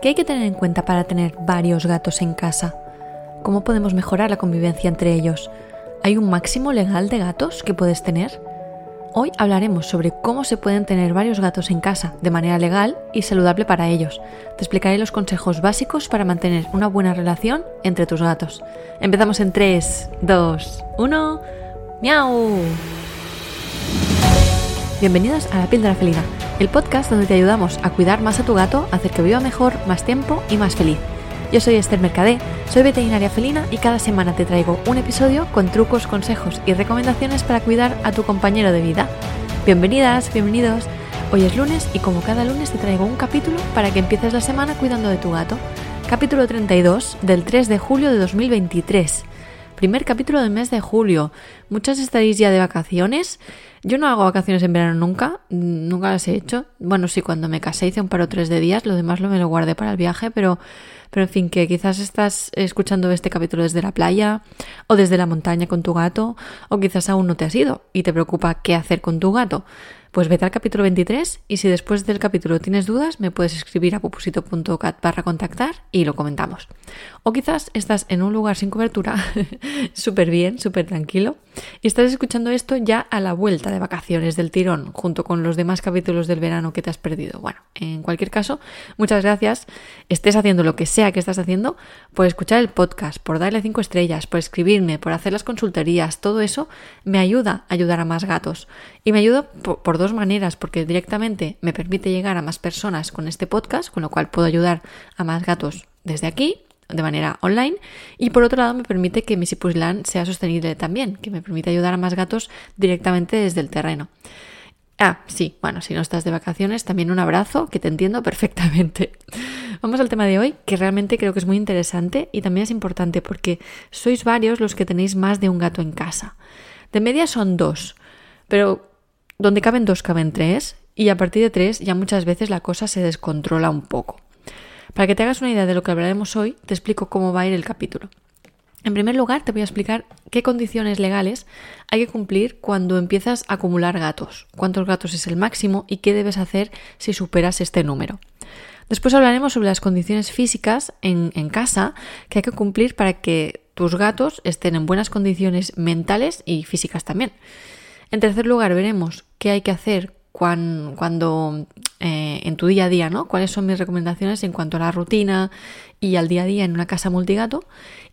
¿Qué hay que tener en cuenta para tener varios gatos en casa? ¿Cómo podemos mejorar la convivencia entre ellos? ¿Hay un máximo legal de gatos que puedes tener? Hoy hablaremos sobre cómo se pueden tener varios gatos en casa de manera legal y saludable para ellos. Te explicaré los consejos básicos para mantener una buena relación entre tus gatos. Empezamos en 3, 2, 1. ¡Miau! Bienvenidos a La Píldora Felina, el podcast donde te ayudamos a cuidar más a tu gato, hacer que viva mejor, más tiempo y más feliz. Yo soy Esther Mercadé, soy veterinaria felina y cada semana te traigo un episodio con trucos, consejos y recomendaciones para cuidar a tu compañero de vida. Bienvenidas, bienvenidos. Hoy es lunes y como cada lunes te traigo un capítulo para que empieces la semana cuidando de tu gato. Capítulo 32 del 3 de julio de 2023. Primer capítulo del mes de julio. Muchas estaréis ya de vacaciones. Yo no hago vacaciones en verano nunca, nunca las he hecho. Bueno, sí, cuando me casé hice un par o tres de días, lo demás lo me lo guardé para el viaje, pero pero en fin, que quizás estás escuchando este capítulo desde la playa o desde la montaña con tu gato, o quizás aún no te has ido y te preocupa qué hacer con tu gato. Pues vete al capítulo 23 y si después del capítulo tienes dudas, me puedes escribir a pupusito.cat barra contactar y lo comentamos. O quizás estás en un lugar sin cobertura, súper bien, súper tranquilo, y estás escuchando esto ya a la vuelta de vacaciones del tirón, junto con los demás capítulos del verano que te has perdido. Bueno, en cualquier caso, muchas gracias. Estés haciendo lo que sea que estás haciendo, por escuchar el podcast, por darle cinco estrellas, por escribirme, por hacer las consultorías, todo eso me ayuda a ayudar a más gatos. Y me ayuda por, por dos maneras, porque directamente me permite llegar a más personas con este podcast, con lo cual puedo ayudar a más gatos desde aquí de manera online y por otro lado me permite que mi Sipuslan sea sostenible también, que me permite ayudar a más gatos directamente desde el terreno. Ah, sí, bueno, si no estás de vacaciones, también un abrazo, que te entiendo perfectamente. Vamos al tema de hoy, que realmente creo que es muy interesante y también es importante porque sois varios los que tenéis más de un gato en casa. De media son dos, pero donde caben dos caben tres y a partir de tres ya muchas veces la cosa se descontrola un poco. Para que te hagas una idea de lo que hablaremos hoy, te explico cómo va a ir el capítulo. En primer lugar, te voy a explicar qué condiciones legales hay que cumplir cuando empiezas a acumular gatos, cuántos gatos es el máximo y qué debes hacer si superas este número. Después hablaremos sobre las condiciones físicas en, casa que hay que cumplir para que tus gatos estén en buenas condiciones mentales y físicas también. En tercer lugar, veremos qué hay que hacer cuando, eh, en tu día a día, ¿no? Cuáles son mis recomendaciones en cuanto a la rutina y al día a día en una casa multigato.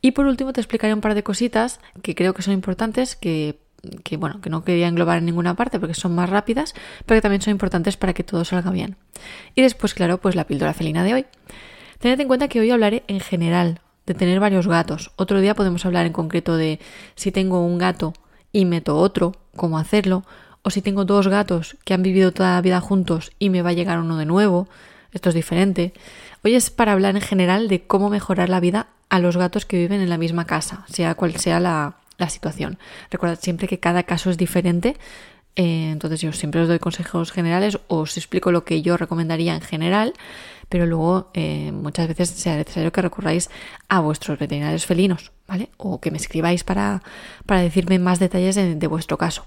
Y por último te explicaré un par de cositas que creo que son importantes, que, que bueno, que no quería englobar en ninguna parte porque son más rápidas, pero que también son importantes para que todo salga bien. Y después, claro, pues la píldora felina de hoy. Tened en cuenta que hoy hablaré en general de tener varios gatos. Otro día podemos hablar en concreto de si tengo un gato y meto otro, cómo hacerlo, o si tengo dos gatos que han vivido toda la vida juntos y me va a llegar uno de nuevo, esto es diferente. Hoy es para hablar en general de cómo mejorar la vida a los gatos que viven en la misma casa, sea cual sea la, la situación. Recordad siempre que cada caso es diferente, eh, entonces yo siempre os doy consejos generales, os explico lo que yo recomendaría en general, pero luego eh, muchas veces sea necesario que recurráis a vuestros veterinarios felinos, ¿vale? O que me escribáis para, para decirme más detalles de, vuestro caso.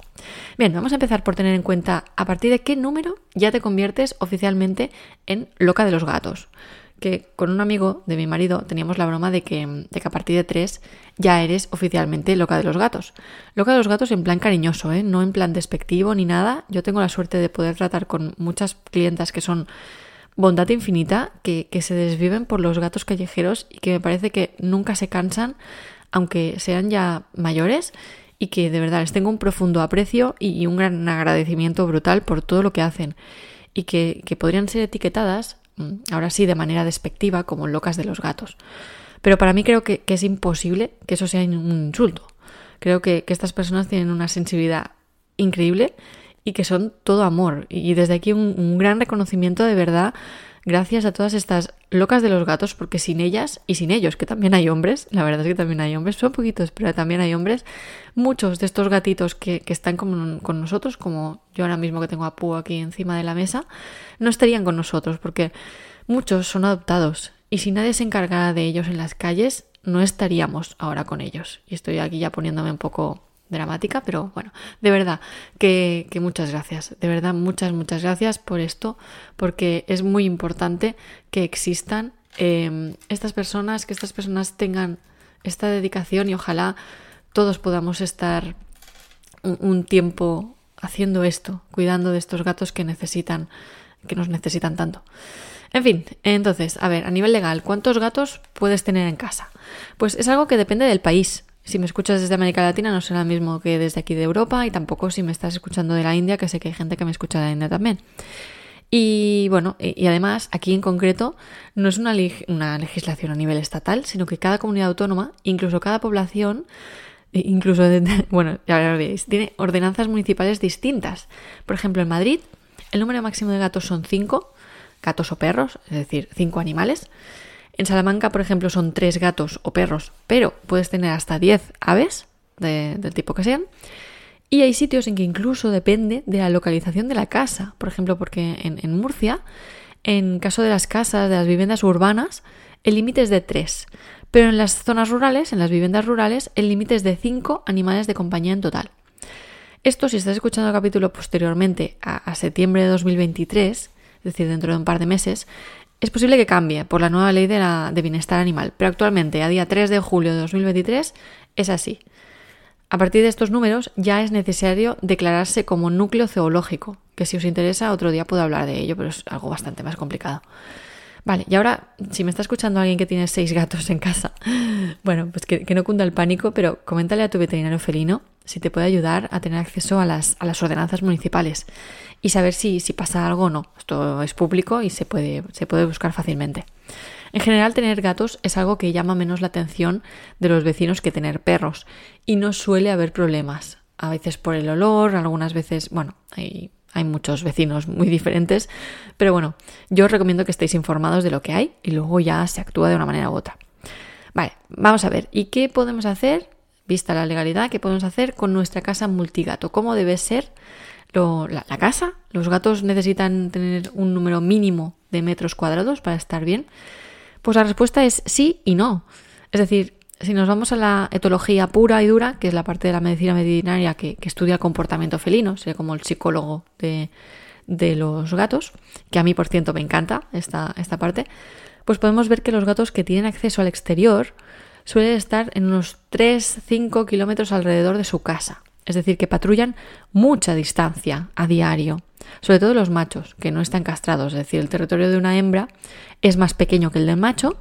Bien, vamos a empezar por tener en cuenta a partir de qué número ya te conviertes oficialmente en loca de los gatos. Que con un amigo de mi marido teníamos la broma de que, de que a partir de tres ya eres oficialmente loca de los gatos. Loca de los gatos en plan cariñoso, ¿eh? no en plan despectivo ni nada. Yo tengo la suerte de poder tratar con muchas clientas que son bondad infinita que, se desviven por los gatos callejeros y que me parece que nunca se cansan, aunque sean ya mayores, y que de verdad les tengo un profundo aprecio y, un gran agradecimiento brutal por todo lo que hacen, y que, podrían ser etiquetadas, mm, ahora sí, de manera despectiva, como locas de los gatos. Pero para mí creo que, es imposible que eso sea un insulto. Creo que estas personas tienen una sensibilidad increíble y que son todo amor. Y desde aquí un, gran reconocimiento de verdad, gracias a todas estas locas de los gatos, porque sin ellas y sin ellos, que también hay hombres, la verdad es que también hay hombres, son poquitos, pero también hay hombres, muchos de estos gatitos que, que están con, con, nosotros, como yo ahora mismo que tengo a Pú aquí encima de la mesa, no estarían con nosotros, porque muchos son adoptados. Y si nadie se encargara de ellos en las calles, no estaríamos ahora con ellos. Y estoy aquí ya poniéndome un poco dramática, pero bueno, de verdad que, muchas gracias, de verdad muchas, muchas gracias por esto, porque es muy importante que existan em, estas personas, que estas personas tengan esta dedicación y ojalá todos podamos estar un, tiempo haciendo esto, cuidando de estos gatos que necesitan, que nos necesitan tanto. En fin, entonces, a ver, a nivel legal, ¿cuántos gatos puedes tener en casa? Pues es algo que depende del país. Si me escuchas desde América Latina no será lo mismo que desde aquí de Europa y tampoco si me estás escuchando de la India, que sé que hay gente que me escucha de la India también. Y bueno, y, además aquí en concreto no es una, legislación a nivel estatal, sino que cada comunidad autónoma, incluso cada población, e incluso, bueno, ya lo veréis, tiene ordenanzas municipales distintas. Por ejemplo, en Madrid el número máximo de gatos son cinco, gatos o perros, es decir, cinco animales. En Salamanca, por ejemplo, son tres gatos o perros, pero puedes tener hasta diez aves, del tipo que sean. Y hay sitios en que incluso depende de la localización de la casa. Por ejemplo, porque en, Murcia, en caso de las casas, de las viviendas urbanas, el límite es de tres. Pero en las zonas rurales, en las viviendas rurales, el límite es de cinco animales de compañía en total. Esto, si estás escuchando el capítulo posteriormente a, a septiembre de 2023, es decir, dentro de un par de meses, es posible que cambie por la nueva ley de, bienestar animal, pero actualmente, a día 3 de julio de 2023, es así. A partir de estos números ya es necesario declararse como núcleo zoológico, que si os interesa otro día puedo hablar de ello, pero es algo bastante más complicado. Vale, y ahora, si me está escuchando alguien que tiene seis gatos en casa, bueno, pues que, no cunda el pánico, pero coméntale a tu veterinario felino si te puede ayudar a tener acceso a las, a las ordenanzas municipales y saber si, si, pasa algo o no. Esto es público y se puede, se puede buscar fácilmente. En general, tener gatos es algo que llama menos la atención de los vecinos que tener perros y no suele haber problemas. A veces por el olor, algunas veces, bueno, hay hay muchos vecinos muy diferentes, pero bueno, yo os recomiendo que estéis informados de lo que hay y luego ya se actúa de una manera u otra. Vale, vamos a ver, ¿y qué podemos hacer, vista la legalidad, qué podemos hacer con nuestra casa multigato? ¿Cómo debe ser la, la casa? ¿Los gatos necesitan tener un número mínimo de metros cuadrados para estar bien? Pues la respuesta es sí y no. Es decir, si nos vamos a la etología pura y dura, que es la parte de la medicina veterinaria que, estudia el comportamiento felino, sería como el psicólogo de, los gatos, que a mí, por cierto, me encanta esta, esta parte, pues podemos ver que los gatos que tienen acceso al exterior suelen estar en unos 3-5 kilómetros alrededor de su casa. Es decir, que patrullan mucha distancia a diario. Sobre todo los machos, que no están castrados. Es decir, el territorio de una hembra es más pequeño que el del macho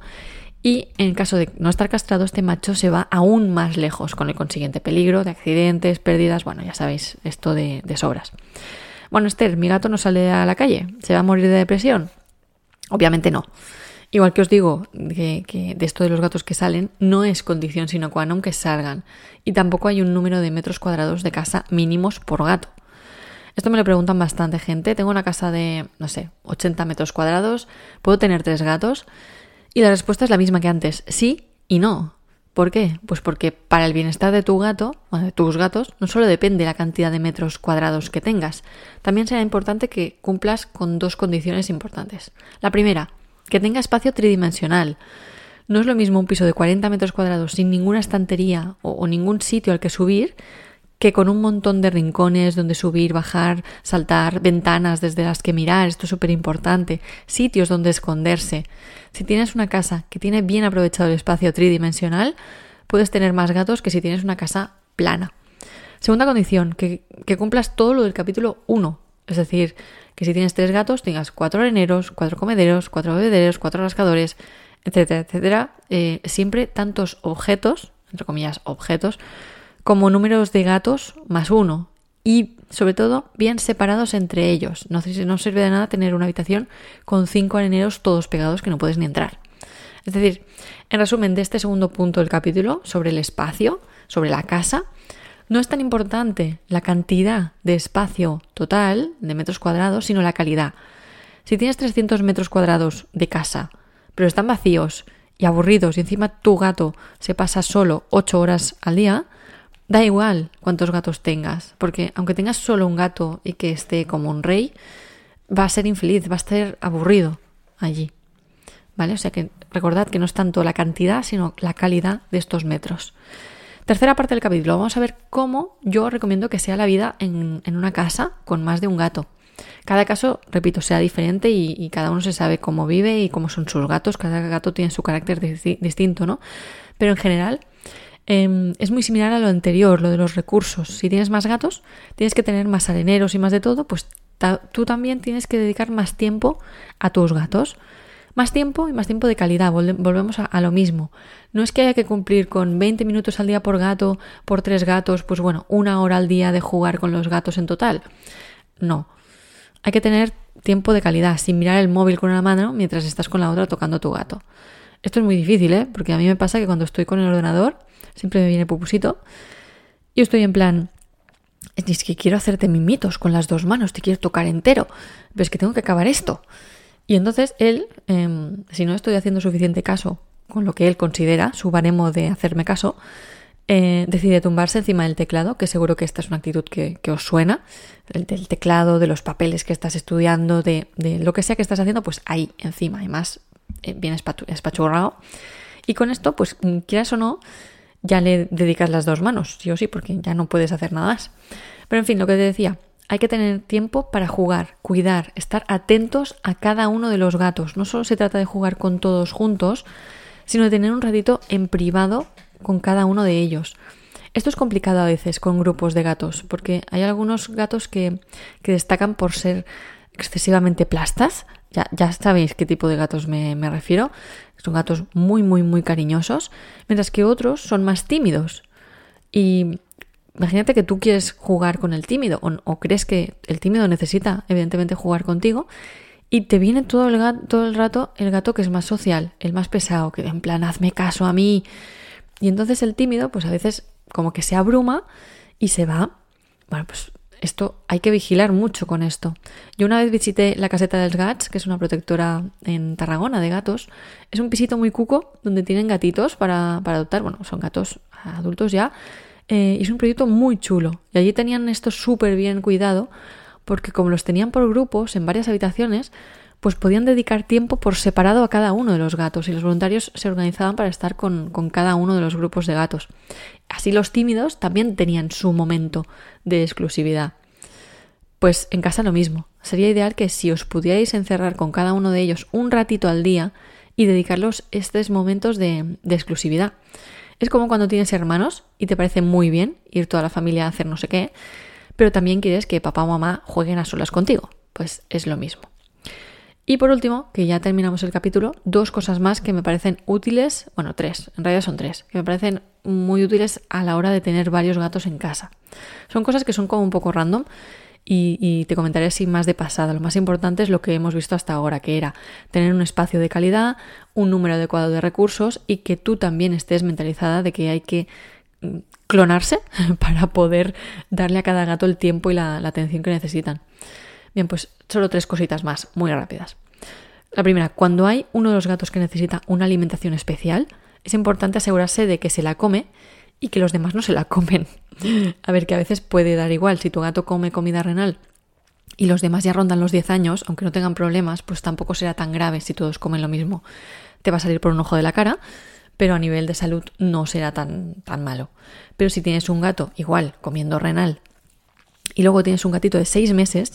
y en caso de no estar castrado, este macho se va aún más lejos, con el consiguiente peligro de accidentes, pérdidas, bueno, ya sabéis, esto de, sobras. Bueno, Esther, mi gato no sale a la calle, ¿se va a morir de depresión? Obviamente no. Igual que os digo que, que, de esto de los gatos que salen, no es condición sino qua non que salgan. Y tampoco hay un número de metros cuadrados de casa mínimos por gato. Esto me lo preguntan bastante gente. Tengo una casa de, no sé, 80 metros cuadrados. ¿Puedo tener tres gatos? Y la respuesta es la misma que antes, sí y no. ¿Por qué? Pues porque para el bienestar de tu gato, o de tus gatos, no solo depende la cantidad de metros cuadrados que tengas, también será importante que cumplas con dos condiciones importantes. La primera, que tenga espacio tridimensional. No es lo mismo un piso de 40 metros cuadrados sin ninguna estantería o, o ningún sitio al que subir que con un montón de rincones donde subir, bajar, saltar, ventanas desde las que mirar, esto es súper importante, sitios donde esconderse. Si tienes una casa que tiene bien aprovechado el espacio tridimensional, puedes tener más gatos que si tienes una casa plana. Segunda condición, que, cumplas todo lo del capítulo 1. Es decir, que si tienes tres gatos, tengas cuatro areneros, cuatro comederos, cuatro bebederos, cuatro rascadores, etcétera, etcétera. Eh, siempre tantos objetos, entre comillas, objetos, como números de gatos más uno. Y sobre todo, bien separados entre ellos. No, no sirve de nada tener una habitación con cinco areneros todos pegados que no puedes ni entrar. Es decir, en resumen de este segundo punto del capítulo, sobre el espacio, sobre la casa, no es tan importante la cantidad de espacio total de metros cuadrados, sino la calidad. Si tienes 300 metros cuadrados de casa, pero están vacíos y aburridos y encima tu gato se pasa solo 8 horas al día, Da igual cuántos gatos tengas, porque aunque tengas solo un gato y que esté como un rey, va a ser infeliz, va a estar aburrido allí. ¿Vale? O sea que recordad que no es tanto la cantidad, sino la calidad de estos metros. Tercera parte del capítulo, vamos a ver cómo yo recomiendo que sea la vida en, una casa con más de un gato. Cada caso, repito, sea diferente y, cada uno se sabe cómo vive y cómo son sus gatos. Cada gato tiene su carácter distinto, ¿no? Pero en general em, es muy similar a lo anterior, lo de los recursos. Si tienes más gatos, tienes que tener más areneros y más de todo, pues tú también tienes que dedicar más tiempo a tus gatos. Más tiempo y más tiempo de calidad. Volvemos a, lo mismo. No es que haya que cumplir con 20 minutos al día por gato, por tres gatos, pues bueno, una hora al día de jugar con los gatos en total. No. Hay que tener tiempo de calidad, sin mirar el móvil con una mano mientras estás con la otra tocando tu gato. Esto es muy difícil, ¿eh? Porque a mí me pasa que cuando estoy con el ordenador, siempre me viene pupusito. Y estoy en plan, es que quiero hacerte mimitos con las dos manos, te quiero tocar entero, pero es que tengo que acabar esto. Y entonces él, em, si no estoy haciendo suficiente caso con lo que él considera su baremo de hacerme caso, eh, decide tumbarse encima del teclado, que seguro que esta es una actitud que, os suena, del, teclado, de los papeles que estás estudiando, de, lo que sea que estás haciendo, pues ahí encima, además eh, bien espachurrado. Y con esto, pues quieras o no, ya le dedicas las dos manos, sí o sí, porque ya no puedes hacer nada más. Pero en fin, lo que te decía, hay que tener tiempo para jugar, cuidar, estar atentos a cada uno de los gatos. No solo se trata de jugar con todos juntos, sino de tener un ratito en privado con cada uno de ellos. Esto es complicado a veces con grupos de gatos, porque hay algunos gatos que, destacan por ser excesivamente plastas. Ya, ya sabéis qué tipo de gatos me, me refiero. Son gatos muy, muy, muy cariñosos, mientras que otros son más tímidos. Y imagínate que tú quieres jugar con el tímido o, crees que el tímido necesita evidentemente jugar contigo y te viene todo el, todo el rato el gato que es más social, el más pesado, que en plan hazme caso a mí. Y entonces el tímido pues a veces como que se abruma y se va. Bueno, pues esto hay que vigilar mucho con esto. Yo una vez visité la caseta del Gats, que es una protectora en Tarragona de gatos. Es un pisito muy cuco donde tienen gatitos para, para adoptar. Bueno, son gatos adultos ya, eh, y es un proyecto muy chulo. Y allí tenían esto súper bien cuidado, porque como los tenían por grupos en varias habitaciones, pues podían dedicar tiempo por separado a cada uno de los gatos y los voluntarios se organizaban para estar con, con, cada uno de los grupos de gatos. Así los tímidos también tenían su momento de exclusividad. Pues en casa lo mismo. Sería ideal que si os pudierais encerrar con cada uno de ellos un ratito al día y dedicarlos estos momentos de, de exclusividad. Es como cuando tienes hermanos y te parece muy bien ir toda la familia a hacer no sé qué, pero también quieres que papá o mamá jueguen a solas contigo. Pues es lo mismo. Y por último, que ya terminamos el capítulo, dos cosas más que me parecen útiles, bueno, tres, en realidad son tres, que me parecen muy útiles a la hora de tener varios gatos en casa. Son cosas que son como un poco random, y, te comentaré así más de pasada. Lo más importante es lo que hemos visto hasta ahora, que era tener un espacio de calidad, un número adecuado de recursos y que tú también estés mentalizada de que hay que mm, clonarse para poder darle a cada gato el tiempo y la, atención que necesitan. Bien, pues solo tres cositas más, muy rápidas. La primera, cuando hay uno de los gatos que necesita una alimentación especial, es importante asegurarse de que se la come y que los demás no se la comen. A ver, que a veces puede dar igual. Si tu gato come comida renal y los demás ya rondan los 10 años, aunque no tengan problemas, pues tampoco será tan grave si todos comen lo mismo. Te va a salir por un ojo de la cara, pero a nivel de salud no será tan, tan malo. Pero si tienes un gato igual comiendo renal y luego tienes un gatito de 6 meses,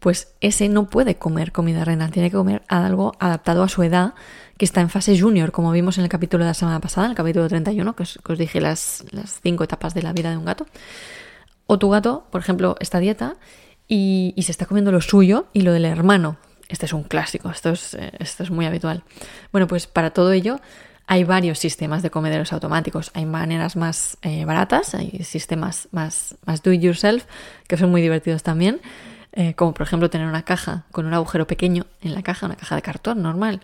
pues ese no puede comer comida renal, tiene que comer algo adaptado a su edad que está en fase junior, como vimos en el capítulo de la semana pasada, en el capítulo 31, que os, que os dije las, las, cinco etapas de la vida de un gato. O tu gato, por ejemplo, está a dieta y, se está comiendo lo suyo y lo del hermano. Este es un clásico, esto es, eh, esto es muy habitual. Bueno, pues para todo ello hay varios sistemas de comederos automáticos. Hay maneras más eh, baratas, hay sistemas más, más do it yourself, que son muy divertidos también. Eh, como por ejemplo tener una caja con un agujero pequeño en la caja, una caja de cartón normal,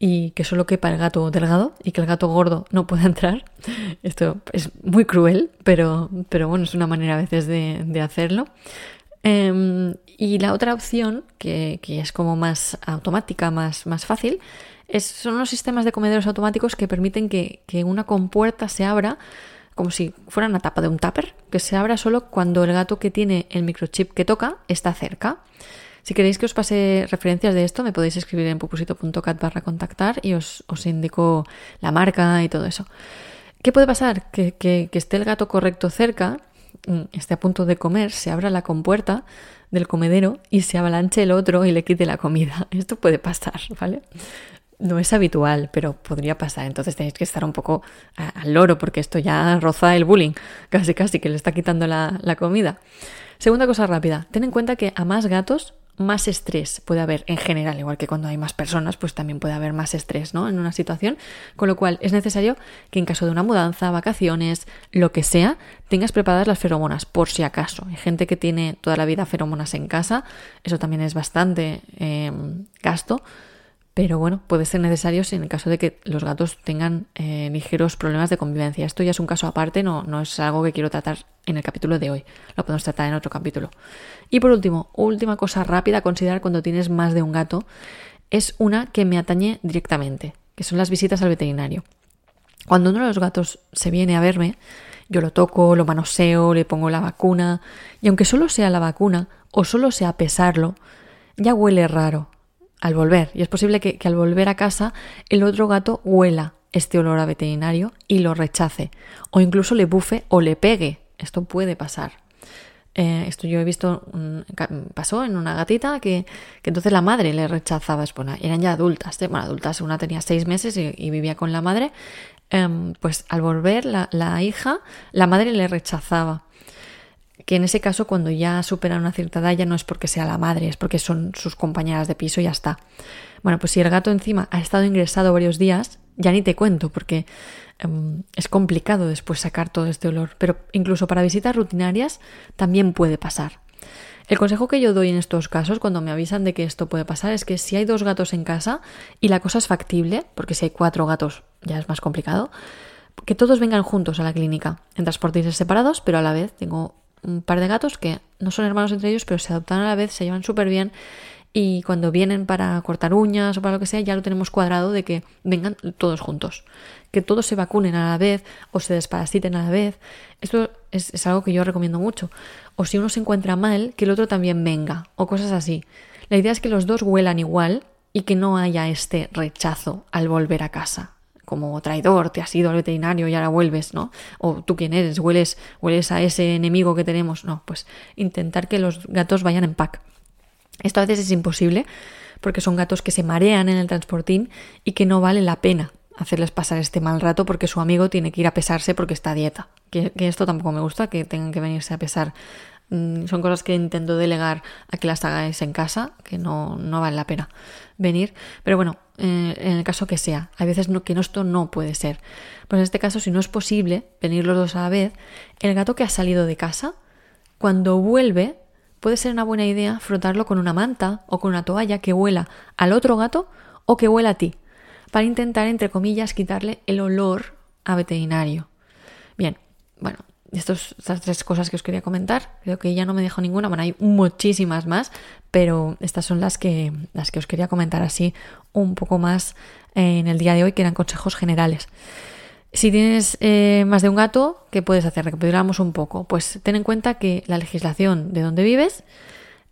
y que solo quepa el gato delgado y que el gato gordo no pueda entrar. Esto es muy cruel, pero, pero bueno, es una manera a veces de, hacerlo. Em, y la otra opción, que, es como más automática, más, más fácil, es, son los sistemas de comederos automáticos que permiten que, que una compuerta se abra como si fuera una tapa de un tupper, que se abra solo cuando el gato que tiene el microchip que toca está cerca. Si queréis que os pase referencias de esto, me podéis escribir en pupusito.cat barra contactar y os, indico la marca y todo eso. ¿Qué puede pasar? Que, que, esté el gato correcto cerca, mm, esté a punto de comer, se abra la compuerta del comedero y se avalanche el otro y le quite la comida. Esto puede pasar, ¿vale? No es habitual, pero podría pasar. Entonces tenéis que estar un poco al loro porque esto ya roza el bullying, casi casi que le está quitando la, la comida. Segunda cosa rápida, ten en cuenta que a más gatos más estrés puede haber en general, igual que cuando hay más personas, pues también puede haber más estrés, ¿no? En una situación, con lo cual es necesario que en caso de una mudanza, vacaciones, lo que sea, tengas preparadas las feromonas, por si acaso. Hay gente que tiene toda la vida feromonas en casa, eso también es bastante eh, gasto, pero bueno, puede ser necesario en el caso de que los gatos tengan eh, ligeros problemas de convivencia. Esto ya es un caso aparte, no, no es algo que quiero tratar en el capítulo de hoy, lo podemos tratar en otro capítulo. Y por último, última cosa rápida a considerar cuando tienes más de un gato, es una que me atañe directamente, que son las visitas al veterinario. Cuando uno de los gatos se viene a verme, yo lo toco, lo manoseo, le pongo la vacuna, y aunque solo sea la vacuna o solo sea pesarlo, ya huele raro, al volver. Y es posible que, al volver a casa el otro gato huela este olor a veterinario y lo rechace. O incluso le bufe o le pegue. Esto puede pasar. Eh, esto yo he visto, pasó en una gatita que, entonces la madre le rechazaba. Bueno, eran ya adultas, ¿eh? bueno, adultas, una tenía seis meses y, vivía con la madre. Em, pues al volver la, la hija, la madre le rechazaba que en ese caso cuando ya superan una cierta edad ya no es porque sea la madre, es porque son sus compañeras de piso y ya está. Bueno, pues si el gato encima ha estado ingresado varios días, ya ni te cuento porque em, es complicado después sacar todo este olor, pero incluso para visitas rutinarias también puede pasar. El consejo que yo doy en estos casos, cuando me avisan de que esto puede pasar, es que si hay dos gatos en casa y la cosa es factible, porque si hay cuatro gatos ya es más complicado, que todos vengan juntos a la clínica, en transportes separados, pero a la vez tengo un par de gatos que no son hermanos entre ellos, pero se adoptan a la vez, se llevan súper bien y cuando vienen para cortar uñas o para lo que sea, ya lo tenemos cuadrado de que vengan todos juntos, que todos se vacunen a la vez o se desparasiten a la vez. Esto es, es algo que yo recomiendo mucho. O si uno se encuentra mal, que el otro también venga o cosas así. La idea es que los dos huelan igual y que no haya este rechazo al volver a casa como traidor, te has ido al veterinario y ahora vuelves, ¿no? O tú quién eres, hueles, hueles a ese enemigo que tenemos. No, pues intentar que los gatos vayan en pack. Esto a veces es imposible porque son gatos que se marean en el transportín y que no vale la pena hacerles pasar este mal rato porque su amigo tiene que ir a pesarse porque está a dieta. Que, esto tampoco me gusta, que tengan que venirse a pesar son cosas que intento delegar a que las hagáis en casa, que no, no vale la pena venir. Pero bueno, eh, en el caso que sea, hay veces no, que esto no puede ser. Pues en este caso, si no es posible venir los dos a la vez, el gato que ha salido de casa, cuando vuelve, puede ser una buena idea frotarlo con una manta o con una toalla que huela al otro gato o que huela a ti, para intentar, entre comillas, quitarle el olor a veterinario. Bien, bueno, estas tres cosas que os quería comentar. Creo que ya no me dejo ninguna. Bueno, hay muchísimas más, pero estas son las que, las que os quería comentar así un poco más en el día de hoy, que eran consejos generales. Si tienes eh, más de un gato, ¿qué puedes hacer? Recapitulamos un poco. Pues ten en cuenta que la legislación de donde vives,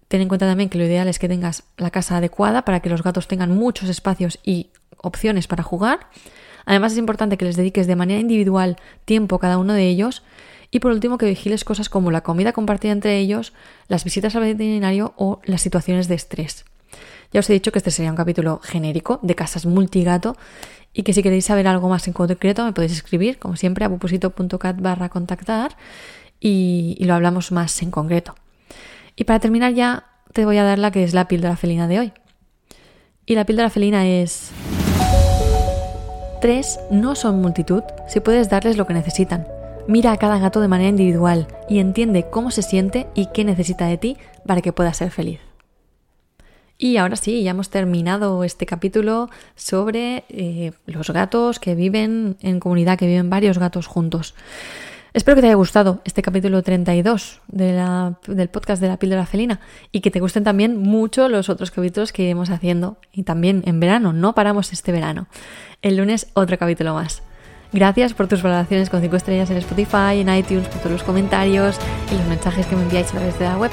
ten en cuenta también que lo ideal es que tengas la casa adecuada para que los gatos tengan muchos espacios y opciones para jugar. Además es importante que les dediques de manera individual tiempo a cada uno de ellos y por último, que vigiles cosas como la comida compartida entre ellos, las visitas al veterinario o las situaciones de estrés. Ya os he dicho que este sería un capítulo genérico de casas multigato y que si queréis saber algo más en concreto me podéis escribir, como siempre, a pupusito.cat barra contactar y, y lo hablamos más en concreto. Y para terminar ya te voy a dar la que es la píldora felina de hoy. Y la píldora felina es... Tres no son multitud si puedes darles lo que necesitan. Mira a cada gato de manera individual y entiende cómo se siente y qué necesita de ti para que pueda ser feliz. Y ahora sí, ya hemos terminado este capítulo sobre eh, los gatos que viven en comunidad, que viven varios gatos juntos. Espero que te haya gustado este capítulo 32 del podcast de la píldora felina y que te gusten también mucho los otros capítulos que iremos haciendo y también en verano, no paramos este verano. El lunes otro capítulo más. Gracias por tus valoraciones con 5 estrellas en Spotify, en iTunes, por todos los comentarios y los mensajes que me enviáis a través de la web.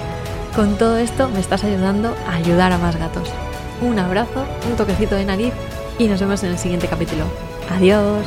Con todo esto me estás ayudando a ayudar a más gatos. Un abrazo, un toquecito de nariz y nos vemos en el siguiente capítulo. Adiós.